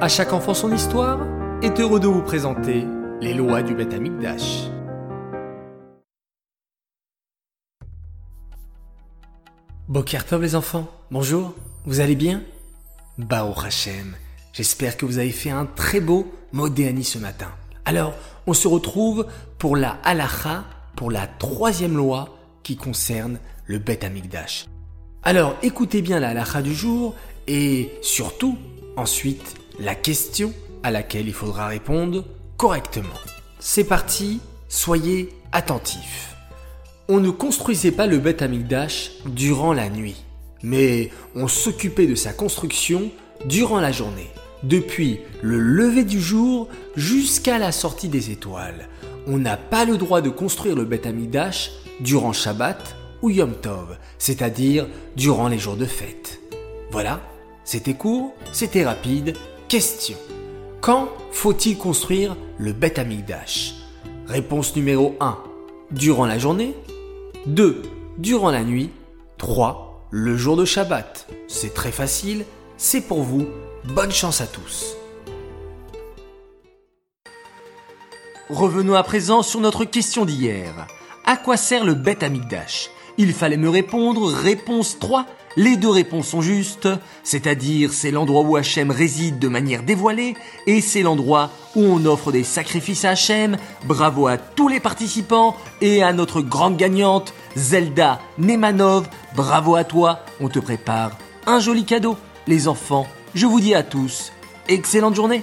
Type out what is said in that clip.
À chaque enfant son histoire est heureux de vous présenter les lois du Beth Amikdash. Boker les enfants, bonjour, vous allez bien? Bao Hashem, j'espère que vous avez fait un très beau Modéani ce matin. Alors, on se retrouve pour la halacha, pour la troisième loi qui concerne le Beth Amikdash. Alors, écoutez bien la halacha du jour et surtout, ensuite, la question à laquelle il faudra répondre correctement. C'est parti, soyez attentifs. On ne construisait pas le Beth Amikdash durant la nuit, mais on s'occupait de sa construction durant la journée, depuis le lever du jour jusqu'à la sortie des étoiles. On n'a pas le droit de construire le Beth Amikdash durant Shabbat ou Yom Tov, c'est-à-dire durant les jours de fête. Voilà, c'était court, c'était rapide. Question. Quand faut-il construire le Beth Amikdash Réponse numéro 1. Durant la journée 2. Durant la nuit. 3. Le jour de Shabbat. C'est très facile, c'est pour vous. Bonne chance à tous. Revenons à présent sur notre question d'hier. À quoi sert le Beth Amikdash Il fallait me répondre réponse 3. Les deux réponses sont justes, c'est-à-dire c'est l'endroit où Hachem réside de manière dévoilée et c'est l'endroit où on offre des sacrifices à Hachem. Bravo à tous les participants et à notre grande gagnante, Zelda Nemanov. Bravo à toi, on te prépare un joli cadeau. Les enfants, je vous dis à tous, excellente journée